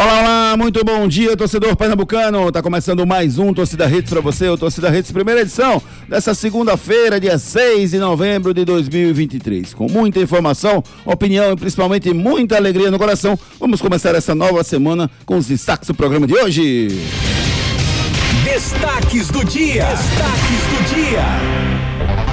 Olá, olá, muito bom dia, torcedor pernambucano. Tá começando mais um Torcida Redes para você, o Torcida Redes, primeira edição dessa segunda-feira, dia 6 de novembro de 2023. Com muita informação, opinião e principalmente muita alegria no coração, vamos começar essa nova semana com os destaques do programa de hoje. Destaques do dia. Destaques do dia.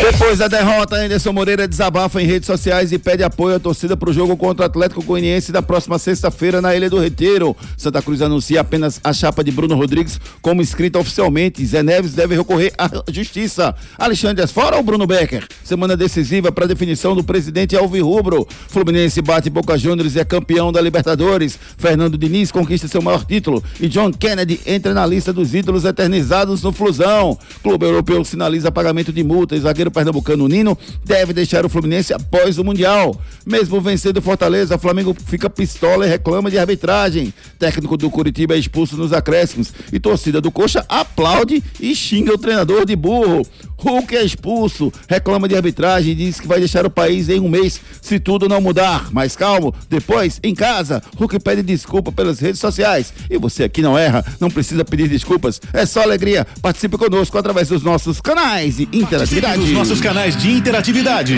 Depois da derrota, Anderson Moreira desabafa em redes sociais e pede apoio à torcida para o jogo contra o Atlético Goianiense da próxima sexta-feira na Ilha do Retiro. Santa Cruz anuncia apenas a chapa de Bruno Rodrigues como inscrita oficialmente. Zé Neves deve recorrer à justiça. Alexandre Asfora ou Bruno Becker? Semana decisiva para definição do presidente Alvirrubro. Fluminense bate Boca Juniors e é campeão da Libertadores. Fernando Diniz conquista seu maior título e John Kennedy entra na lista dos ídolos eternizados no Flusão. Clube Europeu sinaliza pagamento de multas zagueiro pernambucano Nino deve deixar o Fluminense após o Mundial. Mesmo vencendo o Fortaleza, o Flamengo fica pistola e reclama de arbitragem. Técnico do Curitiba é expulso nos acréscimos e torcida do Coxa aplaude e xinga o treinador de burro. Hulk é expulso, reclama de arbitragem e diz que vai deixar o país em um mês se tudo não mudar. Mais calmo, depois, em casa, Hulk pede desculpa pelas redes sociais. E você aqui não erra, não precisa pedir desculpas, é só alegria. Participe conosco através dos nossos canais de interatividade. Dos nossos canais de interatividade.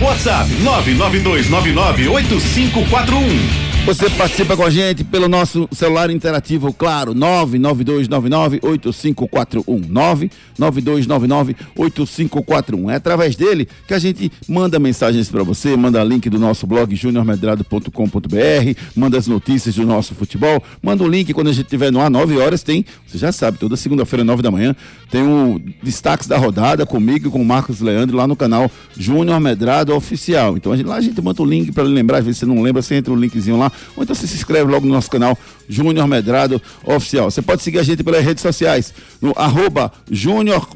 WhatsApp 992998541. Você participa com a gente pelo nosso celular interativo, claro, 992998541. 992998541. É através dele que a gente manda mensagens para você, manda link do nosso blog juniormedrado.com.br, manda as notícias do nosso futebol, manda o um link quando a gente tiver no ar, 9 horas, tem, você já sabe, toda segunda-feira, 9 da manhã, tem o destaques da rodada comigo e com o Marcos Leandro lá no canal Júnior Medrado Oficial. Então a gente, lá a gente manda o link para lembrar, às vezes você não lembra, você entra o linkzinho lá, ou então você se inscreve logo no nosso canal Júnior Medrado Oficial. Você pode seguir a gente pelas redes sociais, no arroba Júnior,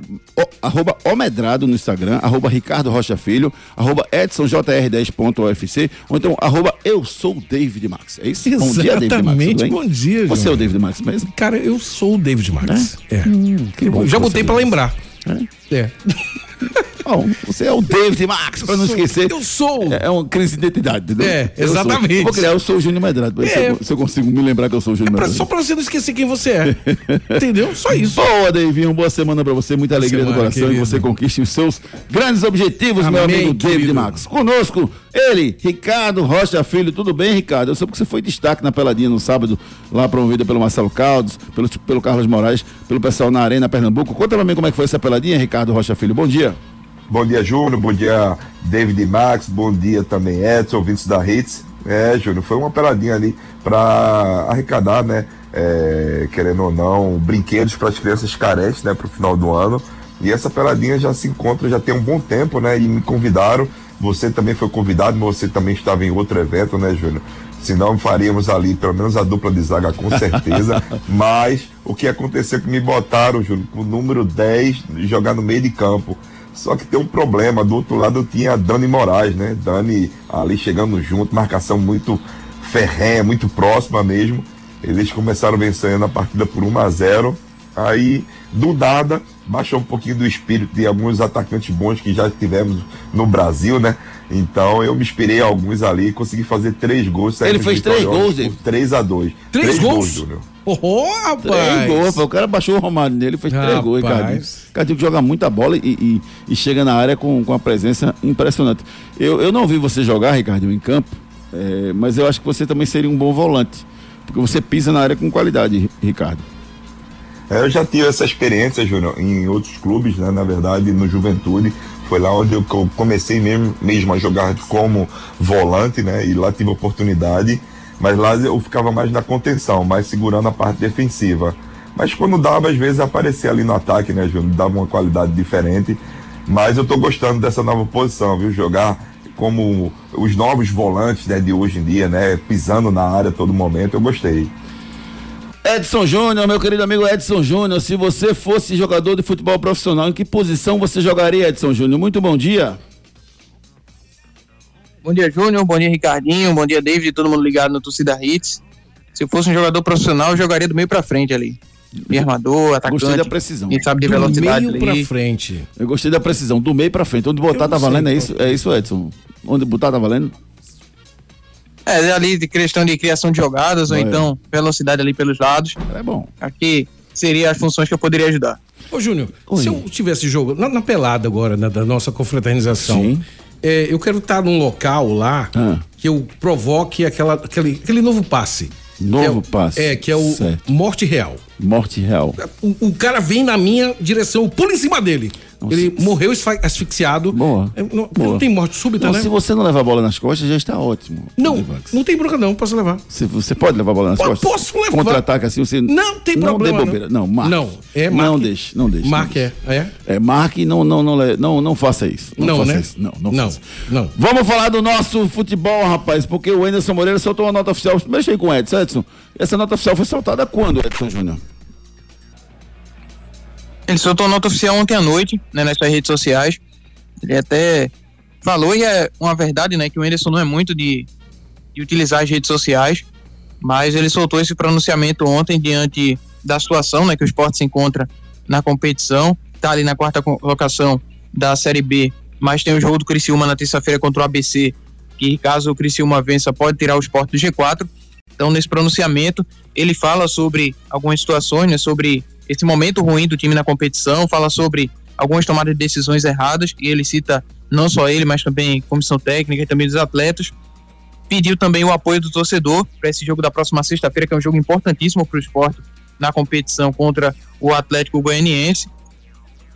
arroba Omedrado no Instagram, arroba Ricardo Rocha Filho, arroba EdsonJR10.ofc, ou então arroba Eu Sou David Max. É isso? Exatamente. Bom dia, David Max. Bom dia, Você é o David Max mesmo? Cara, eu sou o David Max. É. é. Hum, que bom Já botei para lembrar. É. é. Bom, você é o David Max, para não esquecer. Eu sou. É, é uma crise de identidade, entendeu? É, exatamente. Eu, vou criar, eu sou o Júnior Medrado. É. Se, eu, se, eu, consigo me lembrar que eu sou o Júnior é pra, Medrado. Só pra você não esquecer quem você é. Entendeu? Só isso. Boa, David. Uma boa semana pra você, muita alegria semana, no coração querido. e você conquiste os seus grandes objetivos, Amém, meu amigo querido. David Max. Conosco, ele, Ricardo Rocha Filho. Tudo bem, Ricardo? Eu soube que você foi destaque na peladinha no sábado, lá promovida pelo Marcelo Caldos, pelo, pelo Carlos Moraes, pelo pessoal na Arena Pernambuco. Conta pra mim como é que foi essa peladinha, Ricardo Rocha Filho. Bom dia. Bom dia, Júnior. Bom dia, David Max. Bom dia também, Edson, ouvintes da Hits. É, Júnior, foi uma peladinha ali para arrecadar, né? É, querendo ou não, brinquedos para as crianças carentes, né? Para o final do ano. E essa peladinha já se encontra, já tem um bom tempo, né? E me convidaram. Você também foi convidado, mas você também estava em outro evento, né, Júnior? Senão faríamos ali pelo menos a dupla de zaga com certeza. mas o que aconteceu é que me botaram, Júnior, com o número 10 jogar no meio de campo. Só que tem um problema, do outro lado tinha Dani Moraes, né? Dani ali chegando junto, marcação muito ferrenha, muito próxima mesmo. Eles começaram vencendo a partida por 1 a 0. Aí, do nada, baixou um pouquinho do espírito de alguns atacantes bons que já tivemos no Brasil, né? Então eu me inspirei alguns ali e consegui fazer três gols. Ele fez três gols, 3 a 2 Três, três gols, Júnior. Oh, rapaz! Três gols, o cara baixou o Romário nele, fez rapaz. três gols, Ricardinho. Ricardinho joga muita bola e, e, e, chega na área com, com a presença impressionante. Eu, eu não vi você jogar, Ricardinho, em campo, É, mas eu acho que você também seria um bom volante. Porque você pisa na área com qualidade, Ricardo. É, eu já tive essa experiência, Júnior, em outros clubes, né? Na verdade, no Juventude. Foi lá onde eu comecei mesmo, mesmo a jogar como volante, né? E lá tive oportunidade. Mas lá eu ficava mais na contenção, mais segurando a parte defensiva. Mas quando dava, às vezes aparecia ali no ataque, né, Júnior? Dava uma qualidade diferente. Mas eu tô gostando dessa nova posição, viu? Jogar como os novos volantes né, de hoje em dia, né? Pisando na área a todo momento, eu gostei. Edson Júnior, meu querido amigo Edson Júnior, se você fosse jogador de futebol profissional, em que posição você jogaria, Edson Júnior? Muito bom dia. Bom dia, Júnior. Bom dia, Ricardinho. Bom dia, David. Todo mundo ligado no Torcida Hits. Se eu fosse um jogador profissional, eu jogaria do meio para frente ali. De armador, atacante. Gostei da precisão. Quem sabe de do velocidade meio ali. pra frente. Eu gostei da precisão, do meio pra frente. Onde botar tá valendo, sei é isso, é isso, Edson? Onde botar tá valendo? É, ali de questão de criação de jogadas, ou É. então velocidade ali pelos lados. É bom. Aqui seria as funções que eu poderia ajudar. Ô, Júnior, Oi. se eu tivesse jogo na, na pelada agora, na, da nossa confraternização, é, eu quero estar num local lá Ah. que eu provoque aquela, aquele, aquele novo passe. Novo é passe. É, que é o Certo. morte real. Morte real. O, o cara vem na minha direção, eu pulo em cima dele. Nossa. Ele morreu asfi- asfixiado. Boa. É, não, Boa. não tem morte súbita, Não, né? se você não levar a bola nas costas, já está ótimo. Não, Divax. não tem bronca não, posso levar. Se você pode levar a bola nas Pô, costas? posso levar. Contra-ataque assim, você. Não tem problema, Não dê bobeira. Não, marque. Não, é Não marque. deixe, não deixe. Marque, não é. deixe. é. É, marque e não, não, não, não, não faça isso. Não, faça né? Isso. Não, não, Não, faça. não. Vamos falar do nosso futebol, rapaz, porque o Anderson Moreira soltou uma nota oficial. Mexe aí com o Edson. Edson, essa nota oficial foi soltada quando, Edson Júnior? Ele soltou nota oficial ontem à noite, né, nas suas redes sociais. Ele até falou, e é uma verdade, né, que o Anderson não é muito de, de utilizar as redes sociais, mas ele soltou esse pronunciamento ontem diante da situação, né, que o esporte se encontra na competição, tá ali na quarta colocação da Série B, mas tem o jogo do Criciúma na terça-feira contra o ABC, que caso o Criciúma vença pode tirar o esporte do G4. Então, nesse pronunciamento, ele fala sobre algumas situações, né, sobre esse momento ruim do time na competição, fala sobre algumas tomadas de decisões erradas, e ele cita não só ele, mas também comissão técnica e também dos atletas. Pediu também o apoio do torcedor para esse jogo da próxima sexta-feira, que é um jogo importantíssimo para o esporte na competição contra o Atlético Goianiense.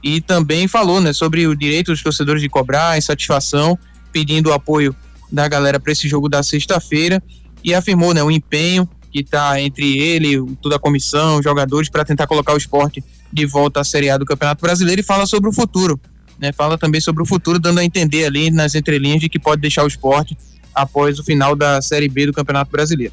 E também falou né, sobre o direito dos torcedores de cobrar, insatisfação, pedindo o apoio da galera para esse jogo da sexta-feira e afirmou né, o empenho que está entre ele, toda a comissão, os jogadores, para tentar colocar o esporte de volta à Série A do Campeonato Brasileiro e fala sobre o futuro. Né, fala também sobre o futuro, dando a entender ali nas entrelinhas de que pode deixar o esporte após o final da Série B do Campeonato Brasileiro.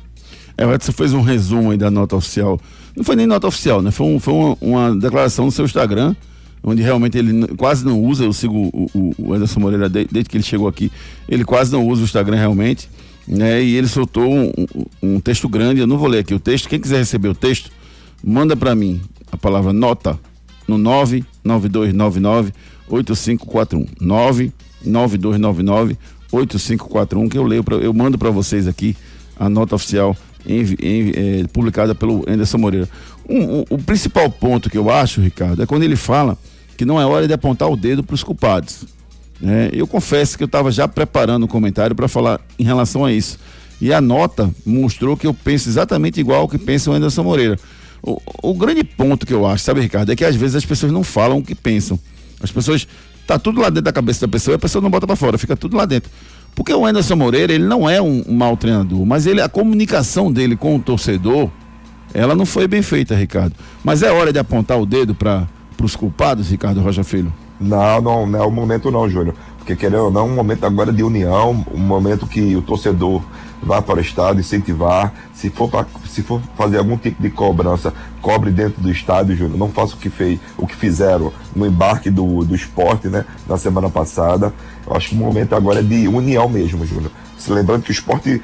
É, o Edson fez um resumo aí da nota oficial. Não foi nem nota oficial, né? Foi, um, foi uma, uma declaração no seu Instagram, onde realmente ele quase não usa. Eu sigo o, o, o Anderson Moreira de- desde que ele chegou aqui. Ele quase não usa o Instagram realmente. Né? E ele soltou um, um- texto grande. Eu não vou ler aqui o texto. Quem quiser receber o texto, manda para mim a palavra nota no 99299 8541. 99299 8541 que eu leio, pra, eu mando para vocês aqui a nota oficial envi- envi- eh, publicada pelo Anderson Moreira. Um- um- o principal ponto que eu acho, Ricardo, é quando ele fala que não é hora de apontar o dedo para os culpados. Né? eu confesso que eu estava já preparando um comentário para falar em relação a isso. E a nota mostrou que eu penso exatamente igual ao que pensa o Anderson Moreira. O, o grande ponto que eu acho, sabe, Ricardo, é que às vezes as pessoas não falam o que pensam. As pessoas. Tá tudo lá dentro da cabeça da pessoa e a pessoa não bota para fora, fica tudo lá dentro. Porque o Anderson Moreira, ele não é um, um mau treinador, mas ele, a comunicação dele com o torcedor, ela não foi bem feita, Ricardo. Mas é hora de apontar o dedo para os culpados, Ricardo Rocha Filho. Não, não, não é o momento não, Júnior. Porque querendo ou não, um momento agora de união, um momento que o torcedor vá para o estádio, incentivar. Se for, pra, se for fazer algum tipo de cobrança, cobre dentro do estádio, Júnior. Não faça o que, fez, o que fizeram no embarque do, do esporte, né? Na semana passada. Eu acho que o momento agora é de união mesmo, Júnior. Se lembrando que o esporte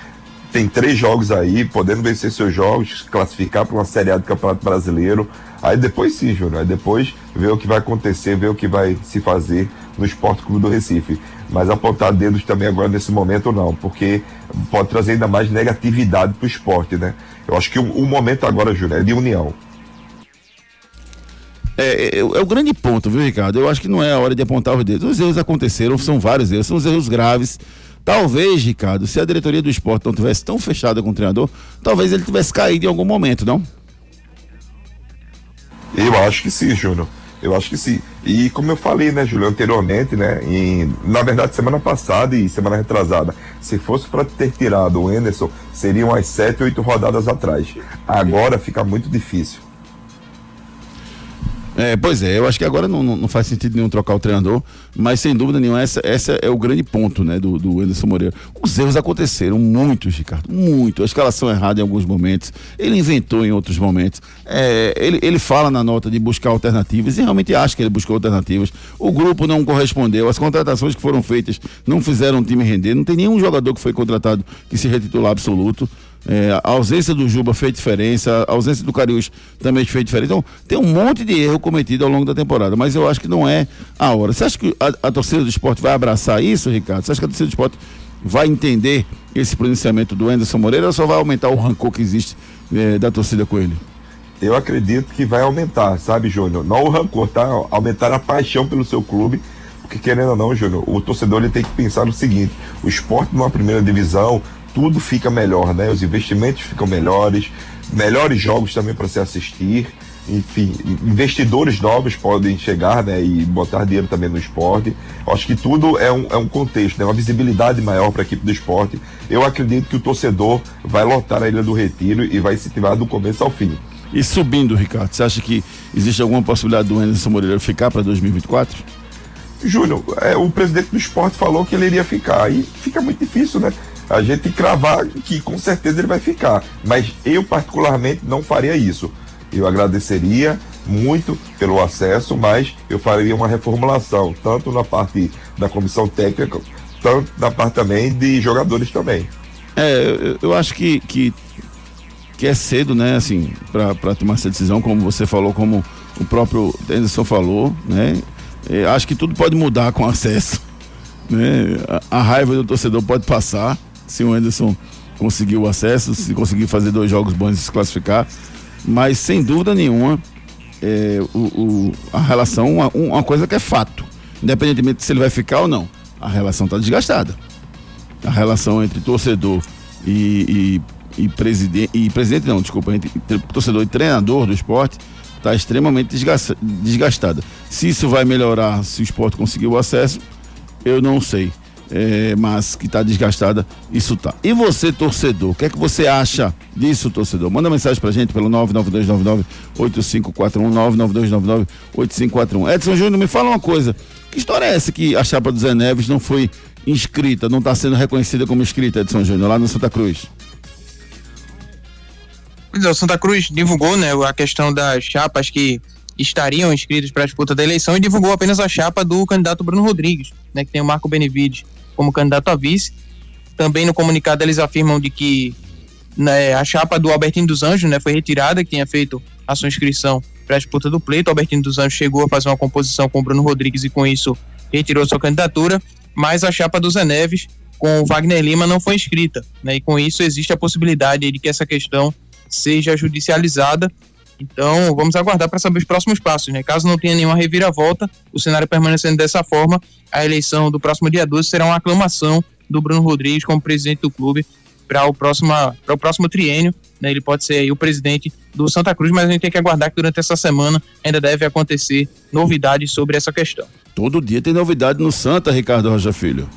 tem três jogos aí, podendo vencer seus jogos, classificar para uma Série A do Campeonato Brasileiro. Aí depois sim, Júnior. Aí depois ver o que vai acontecer, ver o que vai se fazer no Esporte Clube do Recife. Mas apontar dedos também agora nesse momento não, porque pode trazer ainda mais negatividade para o esporte, né? Eu acho que o, o momento agora, Júnior, é de união. É, é, é o grande ponto, viu, Ricardo? Eu acho que não é a hora de apontar os dedos. Os erros aconteceram, são vários erros, são os erros graves. Talvez, Ricardo, se a diretoria do esporte não tivesse tão fechada com o treinador, talvez ele tivesse caído em algum momento, não? Eu acho que sim, Júnior. Eu acho que sim. E como eu falei, né, Júlio, anteriormente, né, em, na verdade, semana passada e semana retrasada, se fosse para ter tirado o Enderson, seriam as sete, oito rodadas atrás. Agora fica muito difícil. É, pois é, eu acho que agora não, não, faz sentido nenhum trocar o treinador, mas sem dúvida nenhuma, essa, essa é o grande ponto, né, do, do Anderson Moreira. Os erros aconteceram, muitos, Ricardo, muito. A escalação errada em alguns momentos, ele inventou em outros momentos. É, ele, ele fala na nota de buscar alternativas e realmente acha que ele buscou alternativas. O grupo não correspondeu, as contratações que foram feitas não fizeram o time render, não tem nenhum jogador que foi contratado que se retitular absoluto. É, a ausência do Juba fez diferença, a ausência do Cariús também fez diferença. Então, tem um monte de erro cometido ao longo da temporada, mas eu acho que não é a hora. Você acha que a, a torcida do esporte vai abraçar isso, Ricardo? Você acha que a torcida do esporte vai entender esse pronunciamento do Anderson Moreira ou só vai aumentar o rancor que existe é, da torcida com ele? Eu acredito que vai aumentar, sabe, Júnior? Não o rancor, tá? Aumentar a paixão pelo seu clube porque querendo ou não, Júnior, o torcedor ele tem que pensar no seguinte: o esporte numa primeira divisão tudo fica melhor, né? Os investimentos ficam melhores, melhores jogos também para se assistir. Enfim, investidores novos podem chegar né, e botar dinheiro também no esporte. Acho que tudo é um, é um contexto, né, uma visibilidade maior para a equipe do esporte. Eu acredito que o torcedor vai lotar a Ilha do Retiro e vai incentivar do começo ao fim. E subindo, Ricardo, você acha que existe alguma possibilidade do Anderson Moreira ficar para 2024? Júnior, é, o presidente do esporte falou que ele iria ficar. E fica muito difícil, né? A gente cravar que com certeza ele vai ficar. Mas eu, particularmente, não faria isso. Eu agradeceria muito pelo acesso, mas eu faria uma reformulação, tanto na parte da comissão técnica, tanto na parte também de jogadores também. É, eu, acho que, que, que, é cedo, né, assim, para tomar essa decisão, como você falou, como o próprio Anderson falou, né? É, acho que tudo pode mudar com acesso. Né? A, a raiva do torcedor pode passar se o Anderson conseguir o acesso, se conseguir fazer dois jogos bons e se classificar. Mas sem dúvida nenhuma, é, o, o, a relação, uma, uma, coisa que é fato, independentemente se ele vai ficar ou não, a relação está desgastada. A relação entre torcedor e, e, e presidente, e presidente não, desculpa, entre, entre torcedor e treinador do esporte está extremamente desgastada. Se isso vai melhorar, se o esporte conseguir o acesso, eu não sei é, mas que está desgastada, isso tá. E você, torcedor, o que é que você acha disso, torcedor? Manda mensagem pra gente pelo 99299-8541, 99299-8541. Edson Júnior, me fala uma coisa, que história é essa que a chapa do Zé Neves não foi inscrita, não está sendo reconhecida como inscrita, Edson Júnior, lá no Santa Cruz? É, o Santa Cruz divulgou, né, a questão das chapas que estariam inscritos para a disputa da eleição e divulgou apenas a chapa do candidato Bruno Rodrigues, né, que tem o Marco Benevides como candidato a vice. Também no comunicado eles afirmam de que né, a chapa do Albertino dos Anjos né, foi retirada, que tinha feito a sua inscrição para a disputa do pleito. O dos Anjos chegou a fazer uma composição com o Bruno Rodrigues e com isso retirou sua candidatura, mas a chapa do Zé Neves com o Wagner Lima não foi inscrita. Né, e com isso existe a possibilidade de que essa questão seja judicializada. Então, vamos aguardar para saber os próximos passos. Né? Caso não tenha nenhuma reviravolta, o cenário permanecendo dessa forma, a eleição do próximo dia 12 será uma aclamação do Bruno Rodrigues como presidente do clube para o próximo, para o próximo triênio. Né? Ele pode ser o presidente do Santa Cruz, mas a gente tem que aguardar que durante essa semana ainda deve acontecer novidades sobre essa questão. Todo dia tem novidade no Santa, Ricardo Rocha Filho.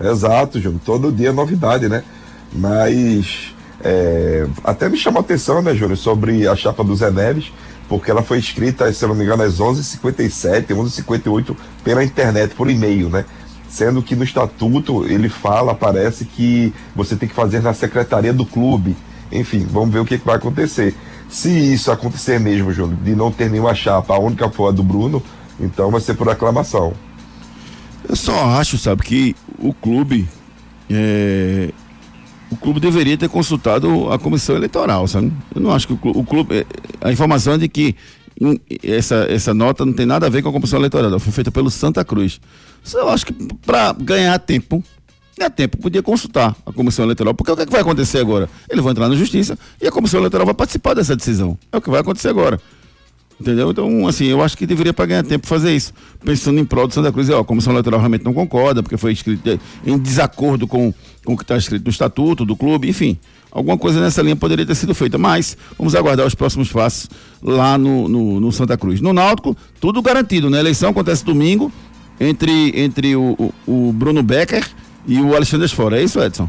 Exato, Júnior. Todo dia é novidade, né? Mas é, até me chamou a atenção, né, Júnior, sobre a chapa do Zé Neves porque ela foi escrita, se eu não me engano, às 11h57, 11h58 pela internet, por e-mail, né? Sendo que no estatuto ele fala, parece que você tem que fazer na secretaria do clube. Enfim, vamos ver o que, que vai acontecer. Se isso acontecer mesmo, Júlio, de não ter nenhuma chapa, a única foi a do Bruno, então vai ser por aclamação. Eu só acho, sabe, que o clube é, o clube deveria ter consultado a comissão eleitoral, sabe? Eu não acho que o clube, o clube é, a informação é de que essa, essa nota não tem nada a ver com a comissão eleitoral, foi feita pelo Santa Cruz. Eu acho que para ganhar tempo, ganhar tempo, podia consultar a comissão eleitoral, porque o que, é que vai acontecer agora? Ele vai entrar na justiça e a comissão eleitoral vai participar dessa decisão. É o que vai acontecer agora. Entendeu? Então, assim, eu acho que deveria para ganhar tempo fazer isso. Pensando em prol do Santa Cruz, ó, a comissão eleitoral realmente não concorda, porque foi escrito em desacordo com, com o que está escrito no estatuto do clube, enfim. Alguma coisa nessa linha poderia ter sido feita, mas vamos aguardar os próximos passos lá no, no, no Santa Cruz. No Náutico, tudo garantido, né? A eleição acontece domingo entre, entre o, o, o Bruno Becker e o Alexandre Fora. É isso, Edson?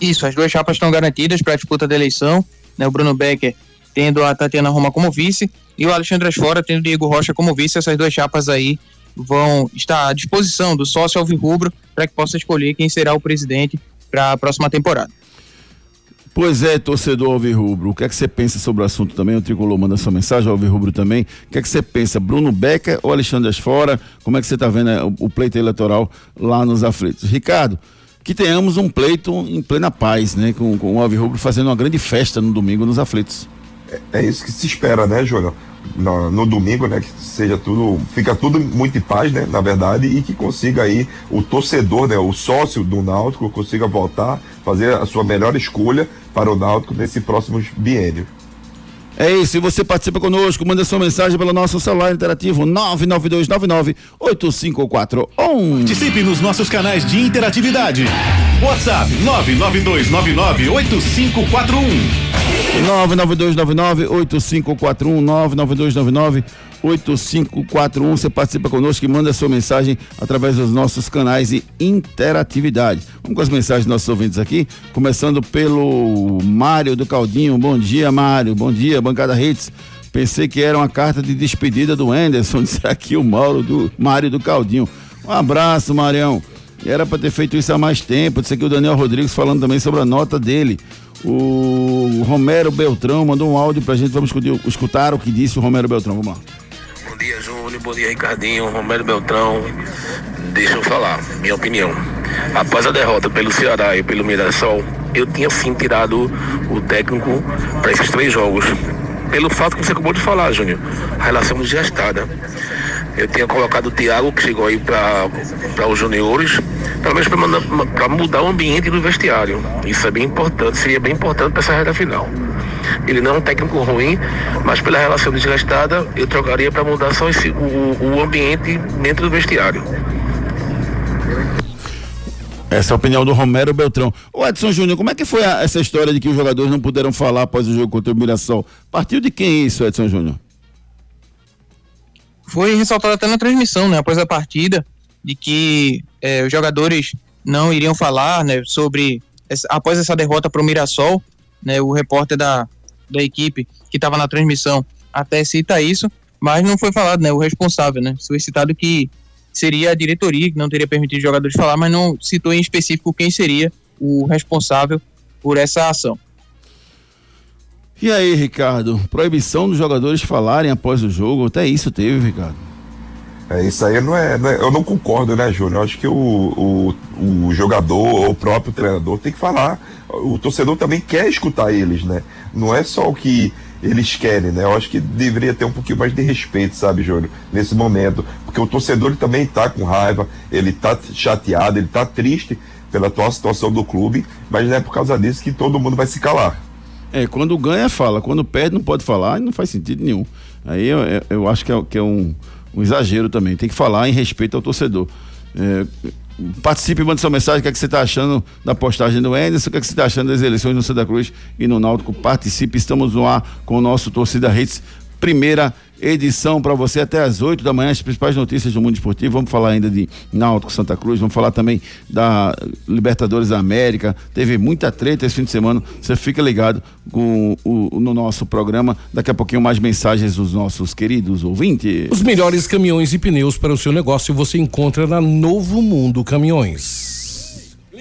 Isso, as duas chapas estão garantidas para a disputa da eleição. Né? O Bruno Becker tendo a Tatiana Roma como vice e o Alexandre Asfora tendo o Diego Rocha como vice. Essas duas chapas aí vão estar à disposição do sócio Alvirrubro para que possa escolher quem será o presidente para a próxima temporada. Pois é, torcedor Alvirrubro, o que é que você pensa sobre o assunto também? O Tricolor manda sua mensagem, ao Alvirrubro também. O que é que você pensa, Bruno Becker ou Alexandre Asfora? Como é que você está vendo é, o, o pleito eleitoral lá nos aflitos? Ricardo, que tenhamos um pleito em plena paz, né? Com, com o Alvirrubro fazendo uma grande festa no domingo nos aflitos. É, é isso que se espera, né, Júnior? No, no, domingo, né, que seja tudo, fica tudo muito em paz, né, na verdade, e que consiga aí o torcedor, né, o sócio do Náutico consiga voltar, fazer a sua melhor escolha para o Náutico nesse próximo biênio. É isso, e você participa conosco, manda sua mensagem pelo nosso celular interativo 992998541. Participe nos nossos canais de interatividade. WhatsApp 992998541. 992998541 8541. Você participa conosco e manda sua mensagem através dos nossos canais de interatividade. Vamos com as mensagens dos nossos ouvintes aqui, começando pelo Mário do Caldinho. Bom dia, Mário. Bom dia, bancada Hits. Pensei que era uma carta de despedida do Anderson, disse aqui o Mauro do Mário do Caldinho. Um abraço, Marião. Era para ter feito isso há mais tempo. Disse aqui o Daniel Rodrigues falando também sobre a nota dele. O Romero Beltrão mandou um áudio pra gente. Vamos escutar o que disse o Romero Beltrão. Vamos lá. Bom dia, Júnior. Bom dia, Ricardinho. Romero Beltrão. Deixa eu falar, minha opinião. Após a derrota pelo Ceará e pelo Mirassol, eu tinha sim tirado o técnico para esses três jogos. Pelo fato que você acabou de falar, Júnior. A relação desgastada. Eu tinha colocado o Thiago, que chegou aí para os juniores, pelo menos para mudar o ambiente do vestiário. Isso é bem importante, seria bem importante para essa reta final. Ele não é um técnico ruim, mas pela relação desgastada, eu trocaria para mudar só esse, o, o ambiente dentro do vestiário. Essa é a opinião do Romero Beltrão. O Edson Júnior, como é que foi a, essa história de que os jogadores não puderam falar após o jogo contra o Mirassol? Partiu de quem isso, Edson Júnior? Foi ressaltado até na transmissão, né, após a partida, de que é, os jogadores não iriam falar, né, sobre essa, após essa derrota para o Mirassol, né, o repórter da, da equipe que estava na transmissão até cita isso, mas não foi falado, né, o responsável, né, foi citado que seria a diretoria que não teria permitido os jogadores falar, mas não citou em específico quem seria o responsável por essa ação. E aí, Ricardo? Proibição dos jogadores falarem após o jogo, até isso teve, Ricardo. É, isso aí não é, não é eu não concordo, né, Júnior? Eu acho que o, o, o jogador, o próprio treinador tem que falar. O torcedor também quer escutar eles, né? Não é só o que eles querem, né? Eu acho que deveria ter um pouquinho mais de respeito, sabe, Júnior, nesse momento, porque o torcedor também tá com raiva, ele tá chateado, ele tá triste pela atual situação do clube, mas não é por causa disso que todo mundo vai se calar. É, quando ganha, fala. Quando perde, não pode falar, não faz sentido nenhum. Aí eu, eu acho que é, que é um, um, exagero também. Tem que falar em respeito ao torcedor. É, participe, mande sua mensagem. O que, é que você está achando da postagem do Anderson? O que, é que você está achando das eleições no Santa Cruz e no Náutico? Participe. Estamos no ar com o nosso Torcida Redes, primeira para você até às 8 da manhã, as principais notícias do mundo esportivo. Vamos falar ainda de Náutico Santa Cruz, vamos falar também da Libertadores da América. Teve muita treta esse fim de semana. Você fica ligado com o, no nosso programa. Daqui a pouquinho mais mensagens dos nossos queridos ouvintes. Os melhores caminhões e pneus para o seu negócio você encontra na Novo Mundo Caminhões.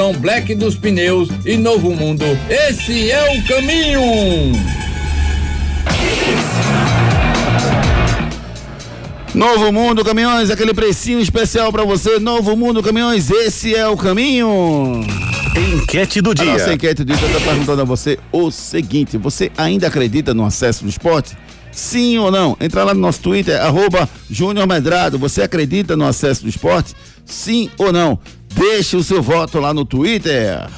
promoção Black dos Pneus e Novo Mundo. Esse é o caminho! Novo Mundo Caminhões, aquele precinho especial para você. Novo Mundo Caminhões, esse é o caminho. Enquete do A dia. nossa enquete do dia está perguntando a você o seguinte: você ainda acredita no acesso do esporte? Sim ou não? Entra lá no nosso Twitter, arroba Júnior Medrado. Você acredita no acesso do esporte? Sim ou não? Deixe o seu voto lá no Twitter.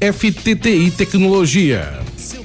FTTI Tecnologia.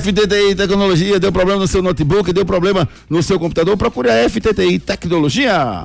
FTTI Tecnologia, deu problema no seu notebook, deu problema no seu computador, procure a FTTI Tecnologia.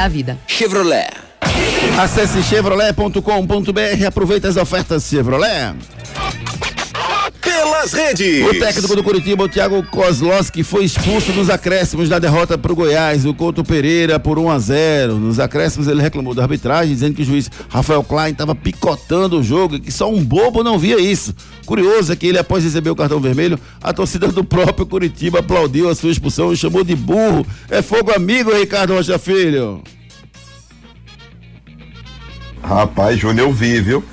a vida. Chevrolet. Acesse chevrolet.com.br, aproveite as ofertas Chevrolet. Pelas redes. O técnico do Curitiba, o Thiago Kozlowski, foi expulso nos acréscimos da derrota para o Goiás, o Couto Pereira por 1 a 0. Nos acréscimos ele reclamou da arbitragem, dizendo que o juiz Rafael Klein estava picotando o jogo e que só um bobo não via isso. Curioso é que ele, após receber o cartão vermelho, a torcida do próprio Curitiba aplaudiu a sua expulsão e chamou de burro. É fogo amigo, Ricardo Rocha Filho. Rapaz, Júnior, eu vi, viu?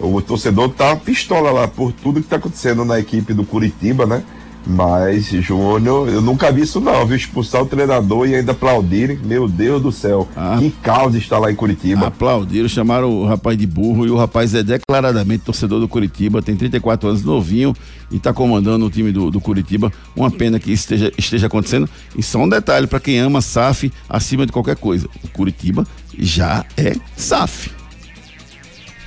O torcedor tá pistola lá por tudo que tá acontecendo na equipe do Curitiba, né? Mas, Júnior, eu nunca vi isso não, viu? Expulsar o treinador e ainda aplaudirem. Meu Deus do céu, Ah. que caos está lá em Curitiba. Aplaudiram, chamaram o rapaz de burro e o rapaz é declaradamente torcedor do Curitiba, tem 34 anos, novinho e está comandando o time do, do Curitiba. Uma pena que isso esteja, esteja acontecendo. E só um detalhe para quem ama SAF acima de qualquer coisa: o Curitiba já é SAF.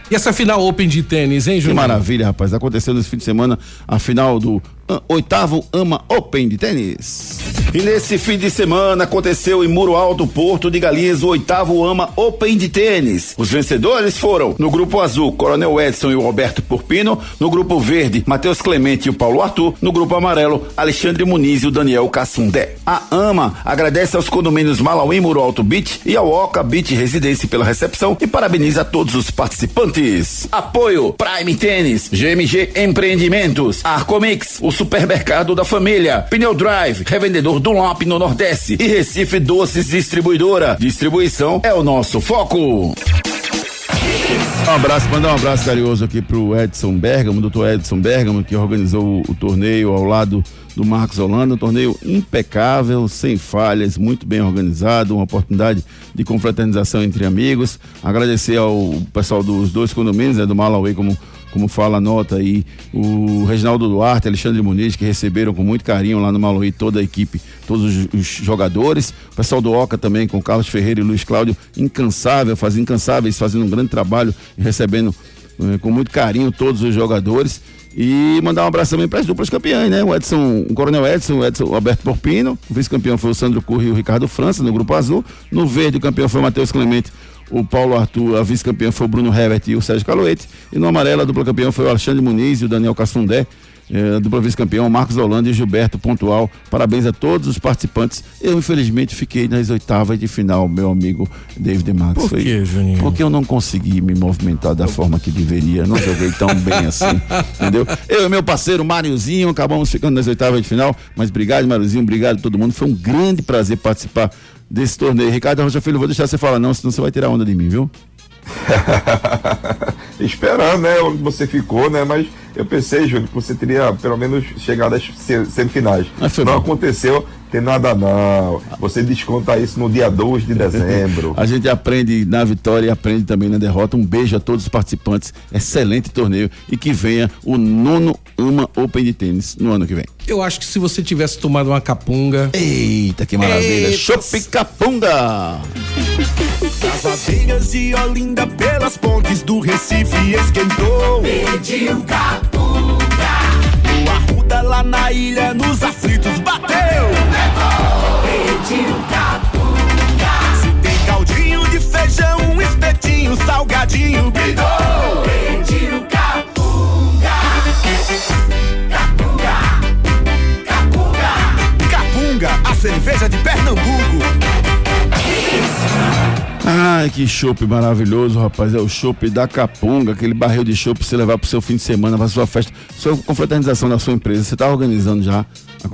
E essa final Open de tênis, hein, Que Júnior? maravilha, rapaz. Aconteceu nesse fim de semana a final do oitavo Ama Open de tênis. E nesse fim de semana aconteceu em Muro Alto, Porto de Galinhas, o oitavo Ama Open de tênis. Os vencedores foram no grupo azul, Coronel Edson e o Roberto Purpino, no grupo verde, Matheus Clemente e o Paulo Arthur, no grupo amarelo, Alexandre Muniz e o Daniel Cassundé. A AMA agradece aos condomínios Malauí Muro Alto Beach e ao Oca Beach Residência pela recepção e parabeniza a todos os participantes. Apoio Prime Tênis, GMG Empreendimentos, Arcomix, o supermercado da família, Pneu Drive, revendedor Dunlop no Nordeste e Recife Doces Distribuidora. Distribuição é o nosso foco. Um abraço, mandar um abraço carinhoso aqui pro Edson Bergamo, doutor Edson Bergamo, que organizou o, o torneio ao lado do Marcos Holanda, um torneio impecável, sem falhas, muito bem organizado, uma oportunidade de confraternização entre amigos. Agradecer ao pessoal dos dois condomínios, né, do Malauê, como como fala a nota aí, o Reginaldo Duarte, Alexandre Muniz, que receberam com muito carinho lá no Maluí toda a equipe, todos os, os jogadores, o pessoal do Oca também, com Carlos Ferreira e Luiz Cláudio, incansável, fazendo incansáveis, fazendo um grande trabalho e recebendo eh, com muito carinho todos os jogadores. E mandar um abraço também para as duplas campeãs, né? O Edson, o Coronel Edson, o Edson o Alberto Porpino, o vice-campeão foi o Sandro Curri e o Ricardo França, no grupo azul. No verde, o campeão foi o Matheus Clemente, o Paulo Arthur, a vice-campeã foi o Bruno Herbert e o Sérgio Caloete. E no amarelo, a dupla campeão foi o Alexandre Muniz e o Daniel Cassundé. Eh, a dupla vice-campeão, Marcos Holanda e Gilberto Pontual. Parabéns a todos os participantes. Eu, infelizmente, fiquei nas oitavas de final, meu amigo David Max. Por quê, Juninho? Porque eu não consegui me movimentar da forma que deveria. Não joguei tão bem assim. Entendeu? Eu e meu parceiro Máriozinho acabamos ficando nas oitavas de final. Mas obrigado, Máriozinho. Obrigado a todo mundo. Foi um grande prazer participar desse torneio. Ricardo Rocha Filho, vou deixar você falar, não, senão você vai tirar onda de mim, viu? Esperando, né? Onde você ficou, né? Mas Eu pensei, Júlio, que você teria pelo menos chegado às semifinais. Não aconteceu, tem nada não. Você desconta isso no dia 2 de dezembro. a gente aprende na vitória e aprende também na derrota. Um beijo a todos os participantes. Excelente torneio e que venha o nono Uma Open de tênis no ano que vem. Eu acho que se você tivesse tomado uma capunga. Eita, que maravilha! Chopp capunga! As aveias de Olinda pelas pontes do Recife esquentou. Pediu capunga. Lá na ilha nos aflitos bateu. Levou. Pediu capunga. Se tem caldinho de feijão, espetinho, salgadinho, bidou. Pediu capunga. Capunga. Capunga. Capunga, a cerveja de Pernambuco. Ai, que chopp maravilhoso, rapaz. É o chopp da Capunga, aquele barril de chopp pra você levar pro seu fim de semana, pra sua festa, sua confraternização da sua empresa. Você tá organizando já a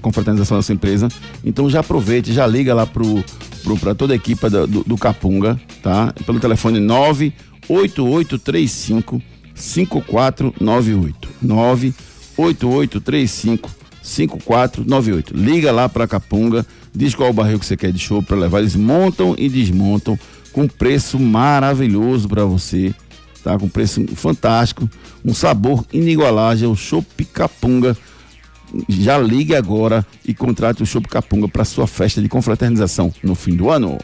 confraternização da sua empresa. Então já aproveite, já liga lá pro, pro, pra toda a equipe do, do, do Capunga, tá? Pelo telefone 98835 5498. 98835 5498. Liga lá para Capunga, diz qual o barril que você quer de show para levar. Eles montam e desmontam com preço maravilhoso para você, tá? Com preço fantástico, um sabor inigualável, o Chopp Capunga. Já ligue agora e contrate o Chopp Capunga para sua festa de confraternização no fim do ano.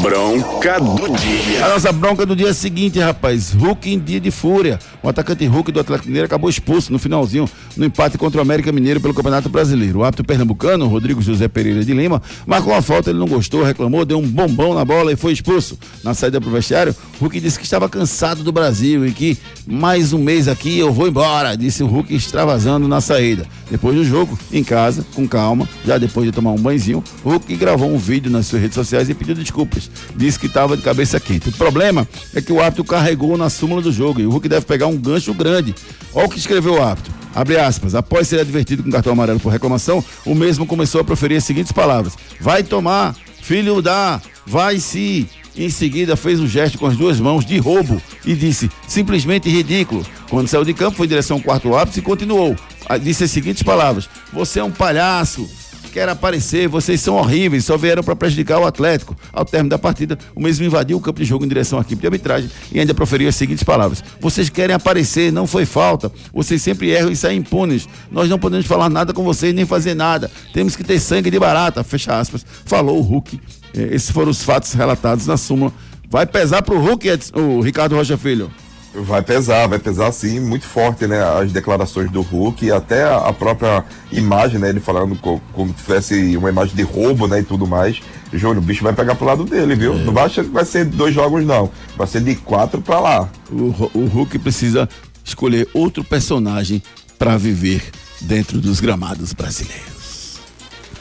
Bronca do dia. A nossa bronca do dia é a seguinte, rapaz. Hulk em dia de fúria. O atacante Hulk do Atlético Mineiro acabou expulso no finalzinho no empate contra o América Mineiro pelo Campeonato Brasileiro. O árbitro pernambucano, Rodrigo José Pereira de Lima, marcou a falta, ele não gostou, reclamou, deu um bombão na bola e foi expulso. Na saída pro vestiário, Hulk disse que estava cansado do Brasil e que mais um mês aqui eu vou embora, disse o Hulk extravasando na saída. Depois do jogo, em casa, com calma, já depois de tomar um banhozinho, Hulk gravou um vídeo nas suas redes sociais e pediu desculpas disse que estava de cabeça quente. O problema é que o árbitro carregou na súmula do jogo e o Hulk deve pegar um gancho grande. Olha o que escreveu o árbitro. Abre aspas. Após ser advertido com cartão amarelo por reclamação, o mesmo começou a proferir as seguintes palavras: Vai tomar, filho da, vai se. Em seguida, fez um gesto com as duas mãos de roubo e disse: simplesmente ridículo. Quando saiu de campo, foi em direção ao quarto árbitro e continuou. Disse as seguintes palavras: Você é um palhaço quer aparecer, vocês são horríveis, só vieram para prejudicar o Atlético. Ao término da partida, o mesmo invadiu o campo de jogo em direção à equipe de arbitragem e ainda proferiu as seguintes palavras: Vocês querem aparecer, não foi falta. Vocês sempre erram e saem impunes. Nós não podemos falar nada com vocês nem fazer nada. Temos que ter sangue de barata, fecha aspas. Falou o Hulk. É, esses foram os fatos relatados na súmula. Vai pesar pro Hulk, o Ricardo Rocha Filho. Vai pesar, vai pesar sim, muito forte, né? As declarações do Hulk e até a própria imagem, né? Ele falando como, como se tivesse uma imagem de roubo, né? E tudo mais. Júnior, o bicho vai pegar pro lado dele, viu? É. Não vai achar que vai ser dois jogos, não. Vai ser de quatro pra lá. O, o Hulk precisa escolher outro personagem para viver dentro dos gramados brasileiros.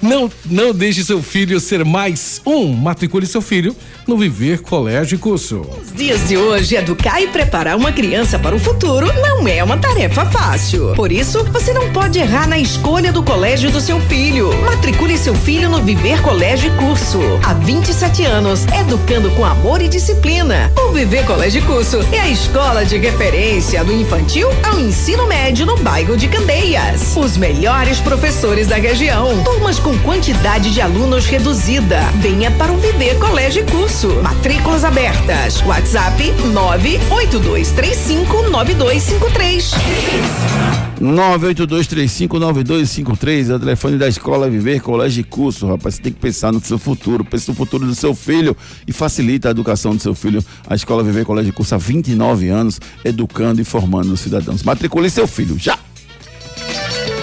Não, não deixe seu filho ser mais um. Matricule seu filho no Viver Colégio e Curso. Os dias de hoje, educar e preparar uma criança para o futuro não é uma tarefa fácil. Por isso, você não pode errar na escolha do colégio do seu filho. Matricule seu filho no Viver Colégio e Curso. Há 27 anos, educando com amor e disciplina. O Viver Colégio e Curso é a escola de referência do infantil ao ensino médio no bairro de Candeias. Os melhores professores da região. Turmas com quantidade de alunos reduzida. Venha para o Viver Colégio e Curso. Matrículas abertas. WhatsApp 982359253. 982359253 é o telefone da Escola Viver Colégio e Curso, rapaz. Você tem que pensar no seu futuro, pense no futuro do seu filho e facilita a educação do seu filho. A Escola Viver Colégio e Curso há 29 anos, educando e formando os cidadãos. Matricule seu filho já.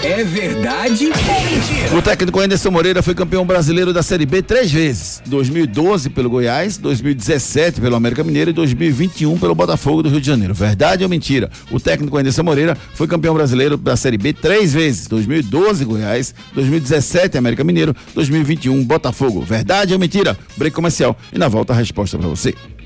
É verdade ou mentira? O técnico Anderson Moreira foi campeão brasileiro da Série B três vezes: 2012 pelo Goiás, 2017 pelo América Mineiro e 2021 pelo Botafogo do Rio de Janeiro. Verdade ou mentira? O técnico Anderson Moreira foi campeão brasileiro da Série B três vezes: 2012 Goiás, 2017 América Mineiro, 2021 Botafogo. Verdade ou mentira? Break comercial e na volta a resposta para você.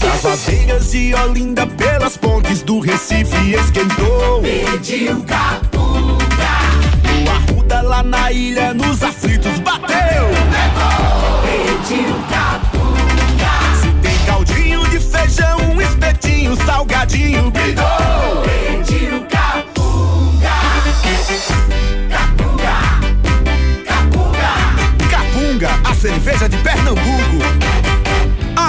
Das aveias de Olinda pelas pontes do Recife esquentou. Pediu capunga. O Arruda lá na ilha nos aflitos bateu. Pediu capunga. Se tem caldinho de feijão, um espetinho, salgadinho, bidou. Pediu capunga. Capunga. Capunga. Capunga, a cerveja de Pernambuco.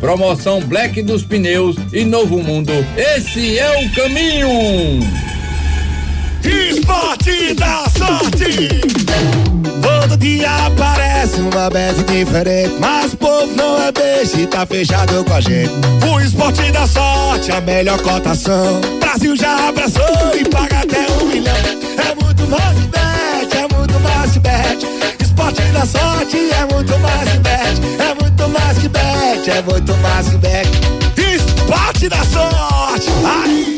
Promoção Black dos Pneus e Novo Mundo. Esse é o caminho. Esporte da sorte! Todo dia aparece uma bet diferente, mas o povo não é beijo e tá fechado com a gente. O esporte da sorte, a melhor cotação. Brasil já abraçou e paga até um milhão. É muito mais bet, é muito mais bet. Esporte da sorte é muito mais bet, é muito mais que bet, é muito mais que bet. Esporte da sorte! Ai.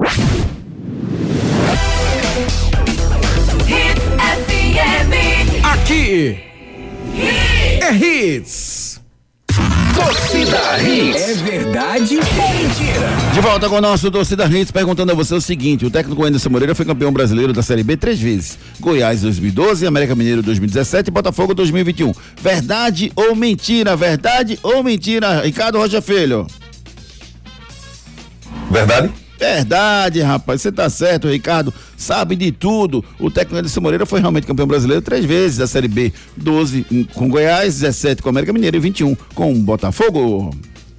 Hits FM. Aqui é Hits. Torcida Hits. É verdade ou mentira? De volta com o nosso Torcida Hits, perguntando a você o seguinte: o técnico Anderson Moreira foi campeão brasileiro da Série B três vezes: Goiás 2012, América Mineiro 2017 e Botafogo 2021. Verdade ou mentira? Verdade ou mentira? Ricardo Rocha Filho. Verdade? Verdade, rapaz, você tá certo, Ricardo. Sabe de tudo. O técnico Anderson Moreira foi realmente campeão brasileiro três vezes da Série B: 12 com Goiás, 17 com América Mineiro e 21 com Botafogo.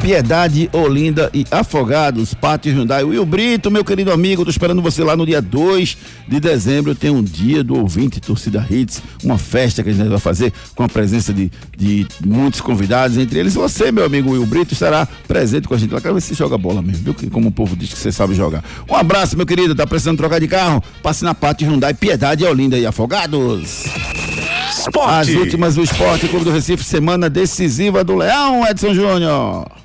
Piedade, Olinda e Afogados, Pátio Hyundai. Will Brito, meu querido amigo, tô esperando você lá no dia 2 de dezembro. Tem um dia do ouvinte Torcida Hits, uma festa que a gente vai fazer com a presença de, de muitos convidados, entre eles você, meu amigo Will Brito, estará presente com a gente lá. Quero ver se joga bola mesmo, viu? Como o povo diz que você sabe jogar. Um abraço, meu querido. Tá precisando trocar de carro? Passe na Pátio Hyundai, Piedade, Olinda e Afogados. As últimas do Esporte Clube do Recife, semana decisiva do Leão, Edson Júnior.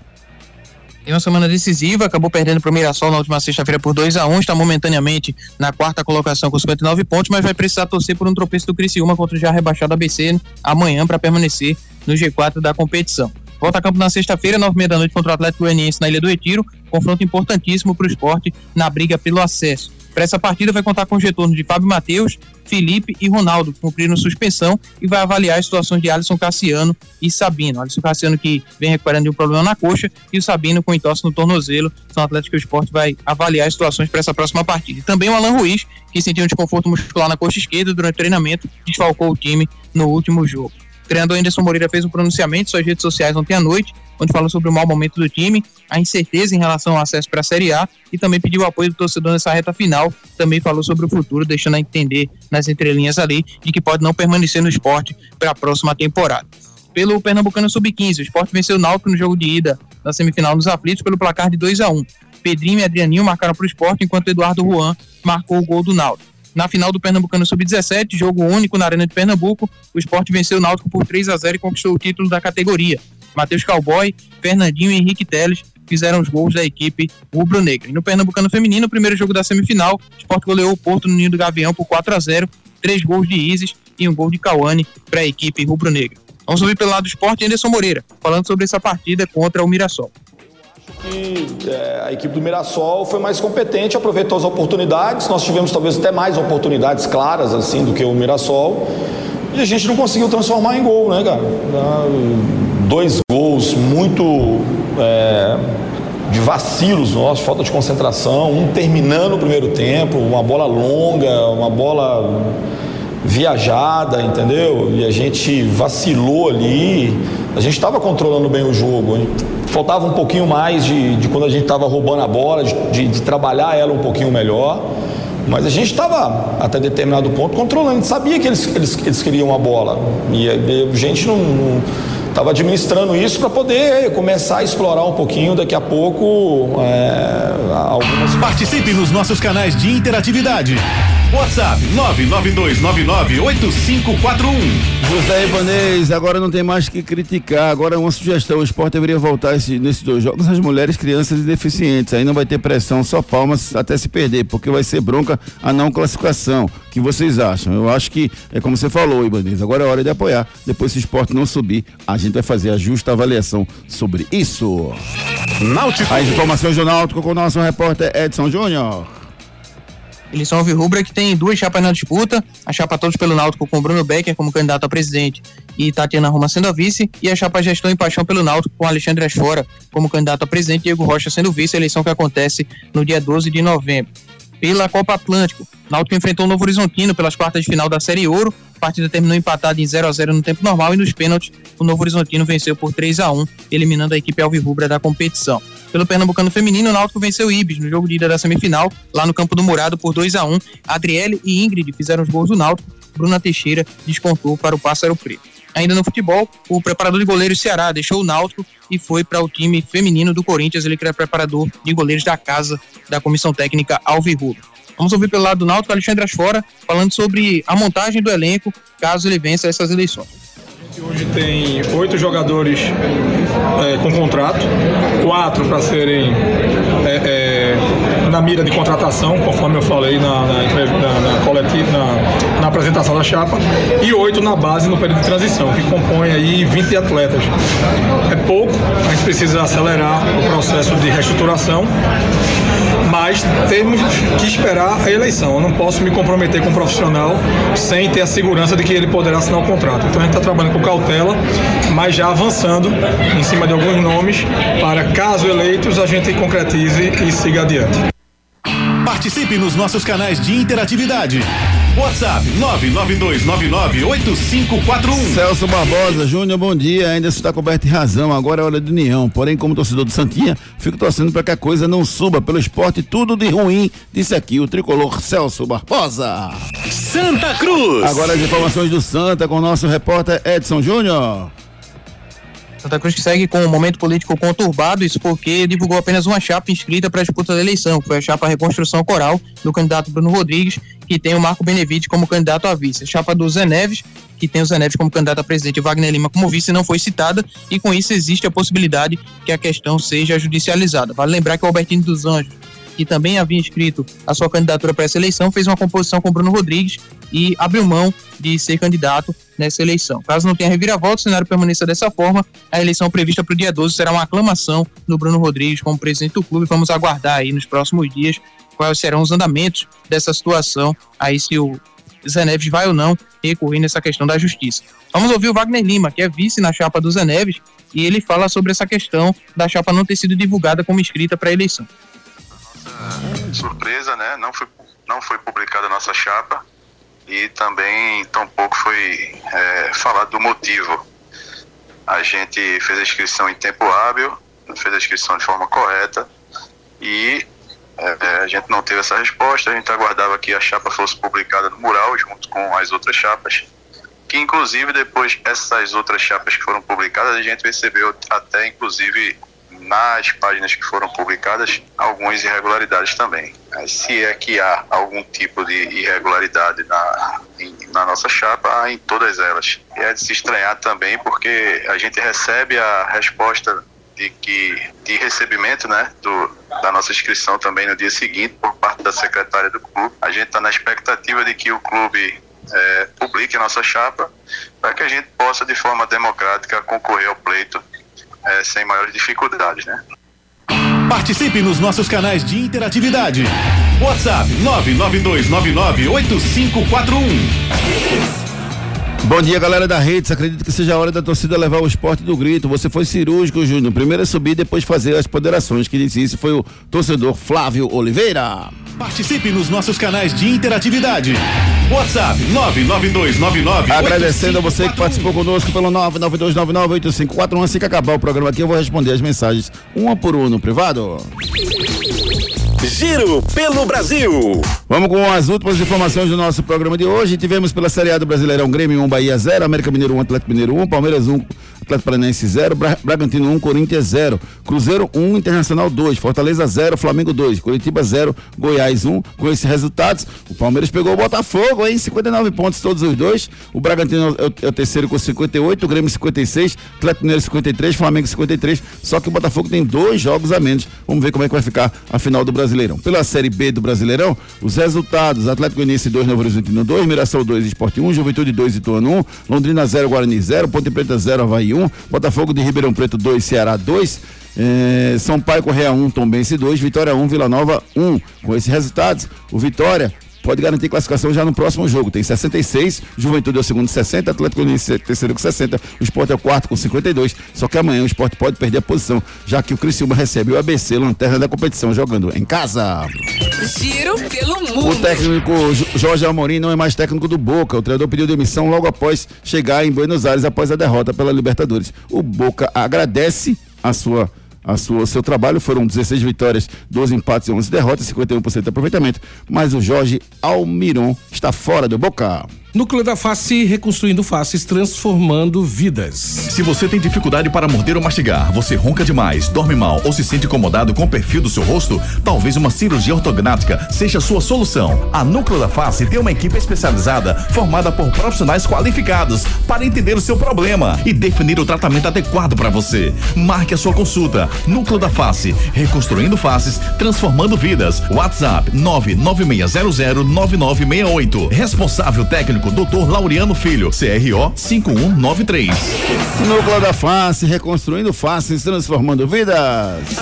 Tem uma semana decisiva, acabou perdendo para o Mirassol na última sexta-feira por 2 a 1 está momentaneamente na quarta colocação com 59 pontos, mas vai precisar torcer por um tropeço do Criciúma contra o já rebaixado ABC amanhã para permanecer no G4 da competição. Volta a campo na sexta-feira, nove e meia da noite contra o Atlético Goianiense na Ilha do Retiro, confronto importantíssimo para o esporte na briga pelo acesso. Para essa partida vai contar com os retornos de Fábio Matheus, Felipe e Ronaldo, que cumpriram suspensão e vai avaliar as situações de Alisson Cassiano e Sabino. Alisson Cassiano que vem recuperando de um problema na coxa e o Sabino com entorse no tornozelo. São atletas que o esporte vai avaliar as situações para essa próxima partida. E também o Alan Ruiz, que sentiu um desconforto muscular na coxa esquerda durante o treinamento, desfalcou o time no último jogo. Treinador Anderson Moreira fez um pronunciamento em suas redes sociais ontem à noite, onde falou sobre o mau momento do time, a incerteza em relação ao acesso para a Série A e também pediu apoio do torcedor nessa reta final. Também falou sobre o futuro, deixando a entender nas entrelinhas ali de que pode não permanecer no esporte para a próxima temporada. Pelo Pernambucano Sub-15, o esporte venceu o Náutico no jogo de ida da semifinal nos aflitos pelo placar de 2 a 1 Pedrinho e Adrianinho marcaram para o esporte, enquanto Eduardo Juan marcou o gol do Náutico. Na final do Pernambucano Sub-17, jogo único na Arena de Pernambuco, o esporte venceu o Náutico por 3 a 0 e conquistou o título da categoria. Matheus Cowboy, Fernandinho e Henrique Teles fizeram os gols da equipe rubro-negra. No Pernambucano Feminino, o primeiro jogo da semifinal, o esporte goleou o Porto no Ninho do Gavião por 4 a 0 três gols de Isis e um gol de Cauane para a equipe rubro-negra. Vamos ouvir pelo lado do esporte Anderson Moreira, falando sobre essa partida contra o Mirassol. Que é, a equipe do Mirassol foi mais competente, aproveitou as oportunidades. Nós tivemos talvez até mais oportunidades claras assim do que o Mirassol. E a gente não conseguiu transformar em gol, né, cara? Ah, Dois gols muito é, de vacilos nossos, falta de concentração, um terminando o primeiro tempo, uma bola longa, uma bola viajada, entendeu? E a gente vacilou ali. A gente estava controlando bem o jogo. Faltava um pouquinho mais de, de quando a gente estava roubando a bola, de, de- trabalhar ela um pouquinho melhor. Mas a gente estava, até determinado ponto, controlando. A gente sabia que eles, eles, eles queriam a bola. E a a gente não estava administrando isso para poder começar a explorar um pouquinho daqui a pouco é, algumas Participe nos nossos canais de interatividade. WhatsApp 992998541. José Ibanez, agora não tem mais que criticar. Agora uma sugestão: o esporte deveria voltar esse- nesses dois jogos as mulheres, crianças e deficientes. Aí não vai ter pressão, só palmas até se perder, porque vai ser bronca a não classificação. O que vocês acham? Eu acho que é como você falou, Ibanez. Agora é hora de apoiar. Depois, se o esporte não subir, a gente vai fazer a justa avaliação sobre isso. Náutico. As informações do Náutico com o nosso repórter Edson Júnior. Eles são Alvirrubra que tem duas chapas na disputa, a chapa Todos pelo Náutico com Bruno Becker como candidato a presidente e Tatiana Roma sendo a vice, e a chapa Gestão e Paixão pelo Náutico com Alexandre Asfora como candidato a presidente e Diego Rocha sendo vice, eleição que acontece no dia 12 de novembro. Pela Copa Atlântico, Náutico enfrentou o Novo Horizontino pelas quartas de final da Série Ouro, a partida terminou empatada em 0 a 0 no tempo normal e nos pênaltis o Novo Horizontino venceu por 3 a 1 eliminando a equipe Alvirrubra da competição. Pelo Pernambucano Feminino, o Náutico venceu o Ibis no jogo de ida da semifinal, lá no Campo do Murado, por 2 a 1 Adriele e Ingrid fizeram os gols do Náutico, Bruna Teixeira descontou para o Pássaro Preto. Ainda no futebol, o preparador de goleiros Ceará deixou o Náutico e foi para o time feminino do Corinthians, ele que era preparador de goleiros da casa da comissão técnica Alvirrubra. Vamos ouvir pelo lado do Náutico, Alexandre Asfora, falando sobre a montagem do elenco, caso ele vença essas eleições. Hoje tem oito jogadores é, com contrato, quatro para serem é, é, na mira de contratação, conforme eu falei na, na, na, na coletiva, na, na apresentação da chapa, e oito na base no período de transição, que compõe aí 20 atletas. É pouco, a gente precisa acelerar o processo de reestruturação, mas temos que esperar a eleição. Eu não posso me comprometer com um profissional sem ter a segurança de que ele poderá assinar o contrato. Então a gente está trabalhando com cautela, mas já avançando em cima de alguns nomes para, caso eleitos, a gente concretize e siga adiante. Participe nos nossos canais de interatividade. WhatsApp 992998541. Celso Barbosa, Júnior, bom dia. Ainda está coberto de razão. Agora é hora de união. Porém, como torcedor do Santinha, fico torcendo para que a coisa não suba pelo esporte. Tudo de ruim, disse aqui o tricolor Celso Barbosa. Santa Cruz. Agora as informações do Santa com o nosso repórter Edson Júnior. Santa Cruz que segue com um momento político conturbado, isso porque divulgou apenas uma chapa inscrita para a disputa da eleição, foi a chapa Reconstrução Coral, do candidato Bruno Rodrigues, que tem o Marco Benevides como candidato a vice. A chapa do Zé Neves, que tem o Zé Neves como candidato a presidente e Wagner Lima como vice, não foi citada, e com isso existe a possibilidade que a questão seja judicializada. Vale lembrar que o Albertino dos Anjos, que também havia inscrito a sua candidatura para essa eleição, fez uma composição com Bruno Rodrigues e abriu mão de ser candidato nessa eleição. Caso não tenha reviravolta, o cenário permaneça dessa forma, a eleição prevista para o dia 12 será uma aclamação do Bruno Rodrigues como presidente do clube. Vamos aguardar aí nos próximos dias quais serão os andamentos dessa situação, aí se o Zé Neves vai ou não recorrer nessa questão da justiça. Vamos ouvir o Wagner Lima, que é vice na chapa do Zé Neves, e ele fala sobre essa questão da chapa não ter sido divulgada como inscrita para a eleição. Surpresa, né? Não foi, não foi publicada a nossa chapa e também tampouco foi é, falado do motivo. A gente fez a inscrição em tempo hábil, fez a inscrição de forma correta e é, a gente não teve essa resposta. A gente aguardava que a chapa fosse publicada no mural junto com as outras chapas. Que inclusive depois essas outras chapas que foram publicadas, a gente percebeu até inclusive nas páginas que foram publicadas algumas irregularidades também. Se é que há algum tipo de irregularidade na, em- na nossa chapa, há em todas elas. E é de se estranhar também porque a gente recebe a resposta de que de recebimento né, do, da nossa inscrição também no dia seguinte por parte da secretária do clube. A gente está na expectativa de que o clube eh, publique a nossa chapa para que a gente possa de forma democrática concorrer ao pleito eh, sem maiores dificuldades, né? Participe nos nossos canais de interatividade. WhatsApp 992998541. Bom dia, galera da Redes. Acredito que seja a hora da torcida levar o esporte do grito. Você foi cirúrgico, Júnior. Primeiro é subir, depois fazer as ponderações. Quem disse isso foi o torcedor Flávio Oliveira. Participe nos nossos canais de interatividade. WhatsApp 99299. Agradecendo a você que participou conosco pelo 992998541. Assim que acabar o programa aqui, eu vou responder as mensagens uma por uma no privado. Giro pelo Brasil. Vamos com as últimas informações do nosso programa de hoje. Tivemos pela Série A do Brasileirão Grêmio 1, Bahia 0, América Mineiro 1, Atlético Mineiro 1, Palmeiras 1, Atlético Paranaense 0, Bra Bragantino 1, Corinthians 0, Cruzeiro 1, Internacional 2, Fortaleza 0, Flamengo 2, Curitiba 0, Goiás 1. Com esses resultados, o Palmeiras pegou o Botafogo, hein? 59 pontos todos os dois. O Bragantino é o, é o terceiro com 58, o Grêmio 56, Atlético Mineiro 53, Flamengo 53. Só que o Botafogo tem dois jogos a menos. Vamos ver como é que vai ficar a final do Brasileirão. Pela Série B do Brasileirão, os resultados: Atlético Goianiense 2, Novo Horizontino 2, Mirassol 2, Esporte 1, Juventude 2, Ituano 1, Londrina 0, Guarani 0, Ponte Preta 0, Havaí 1, Botafogo de Ribeirão Preto 2, Ceará 2. eh, São Paulo Correia 1, Tombense 2, Vitória 1, Vila Nova 1. Com esses resultados, o Vitória pode garantir classificação já no próximo jogo. Tem 66, Juventude é o segundo 60, Atlético Goianiense é o terceiro com 60, o Sport é o quarto com 52. Só que amanhã o Sport pode perder a posição, já que o Criciúma recebe o ABC, lanterna da competição, jogando em casa. Giro pelo O mundo. técnico Jo- Jorge Amorim não é mais técnico do Boca. O treinador pediu demissão logo após chegar em Buenos Aires após a derrota pela Libertadores. O Boca agradece a sua a sua, seu trabalho foram 16 vitórias, 12 empates e 11 derrotas, 51% de aproveitamento. Mas o Jorge Almiron está fora do Boca. Núcleo da Face, reconstruindo faces, transformando vidas. Se você tem dificuldade para morder ou mastigar, você ronca demais, dorme mal ou se sente incomodado com o perfil do seu rosto, talvez uma cirurgia ortognática seja a sua solução. A Núcleo da Face tem uma equipe especializada formada por profissionais qualificados para entender o seu problema e definir o tratamento adequado para você. Marque a sua consulta. Núcleo da Face, reconstruindo faces, transformando vidas. WhatsApp 996009968. Responsável técnico Dr. Laureano Filho, CRO 5193. Núcleo da Face, reconstruindo faces, transformando vidas.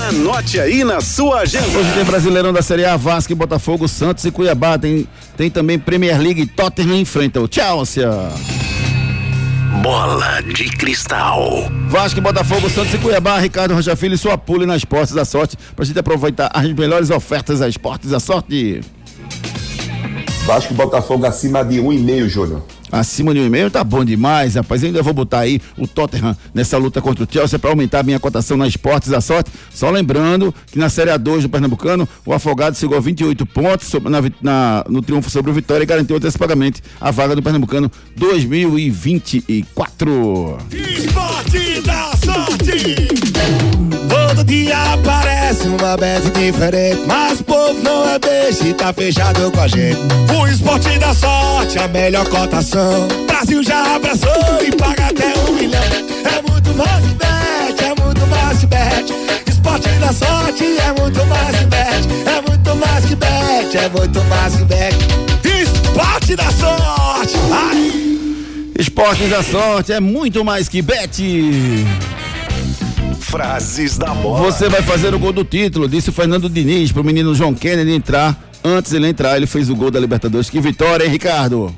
Anote aí na sua agenda. Hoje tem Brasileirão da Série A, Vasco, e Botafogo, Santos e Cuiabá. Tem, tem também Premier League, Tottenham enfrenta o Chelsea. Bola de cristal. Vasco, e Botafogo, Santos e Cuiabá, Ricardo Rocha Filho e sua pule na Esportes da Sorte, pra gente aproveitar as melhores ofertas da Esportes da Sorte. Vasco e Botafogo acima de um e meio, Júnior. Acima de um e meio tá bom demais, rapaz. Eu ainda vou botar aí o Tottenham nessa luta contra o Chelsea para aumentar a minha cotação na Esportes da Sorte. Só lembrando que na Série A2 do Pernambucano, o Afogado chegou a 28 pontos sobre- na na- no triunfo sobre o Vitória e garantiu antecipadamente a vaga do Pernambucano 2024. Esporte da sorte. Todo dia aparece uma bet diferente, mas o povo não é beijo e tá fechado com a gente. O esporte da sorte, a melhor cotação. Brasil já abraçou e paga até um milhão. É muito mais bet, é muito mais bet. Esporte da sorte é muito mais bet, é muito mais que bet, é muito mais que bet. Esporte da sorte. Ai. Esportes da Sorte é muito mais que bet. Frases da bola. Você vai fazer o gol do título, disse o Fernando Diniz pro menino João Kennedy entrar. Antes ele entrar, ele fez o gol da Libertadores. Que vitória, hein, Ricardo?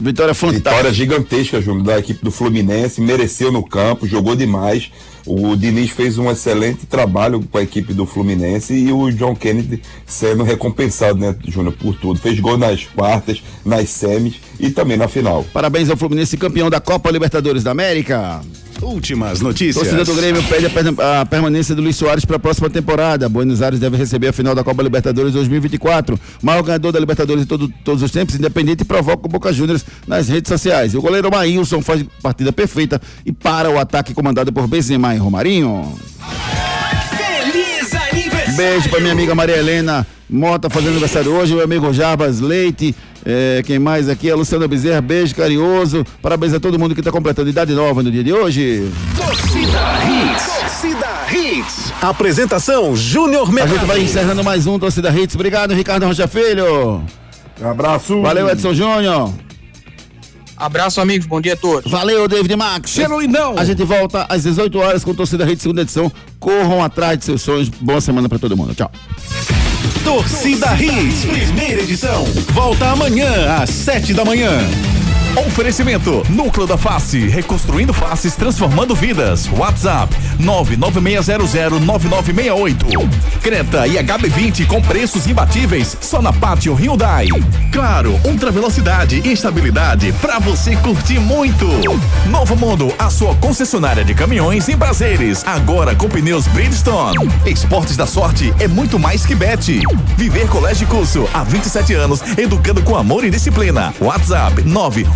Vitória fantástica. Vitória gigantesca, Júnior, da equipe do Fluminense, mereceu no campo, jogou demais. O Diniz fez um excelente trabalho com a equipe do Fluminense e o John Kennedy sendo recompensado, né, Júnior, por tudo. Fez gol nas quartas, nas semis e também na final. Parabéns ao Fluminense, campeão da Copa Libertadores da América. Últimas notícias. Torcida do Grêmio pede a, permanência do Luiz Soares para a próxima temporada. Buenos Aires deve receber a final da Copa Libertadores 2024. Maior ganhador da Libertadores de todo- todos os tempos, independente, provoca o Boca Juniors nas redes sociais. O goleiro Maílson faz partida perfeita e para o ataque comandado por Benzema e Romarinho. Beijo pra minha amiga Maria Helena Mota fazendo aniversário hoje, meu amigo Jarbas Leite, é, quem mais aqui? A Luciana Bezerra, beijo carinhoso. Parabéns a todo mundo que tá completando idade nova no dia de hoje. Torcida Hits. Torcida Hits. Apresentação Júnior A Mercado. gente vai encerrando mais um Torcida Hits. Obrigado, Ricardo Rocha Filho. Um abraço. Valeu, Edson Júnior. Abraço, amigos. Bom dia a todos. Valeu, David Max. Cheiro lindão. A gente volta às 18 horas com Torcida Hits, segunda edição. Corram atrás de seus sonhos. Boa semana pra todo mundo. Tchau. Torcida Hits, primeira edição. Volta amanhã às sete da manhã. Oferecimento Núcleo da Face, reconstruindo faces, transformando vidas. WhatsApp 996009968. Creta e HB20 com preços imbatíveis só na Pátio Hyundai. Claro, ultra velocidade e estabilidade para você curtir muito. Novo Mundo, a sua concessionária de caminhões em prazeres, agora com pneus Bridgestone. Esportes da Sorte é muito mais que bet. Viver Colégio Curso há 27 anos, educando com amor e disciplina. WhatsApp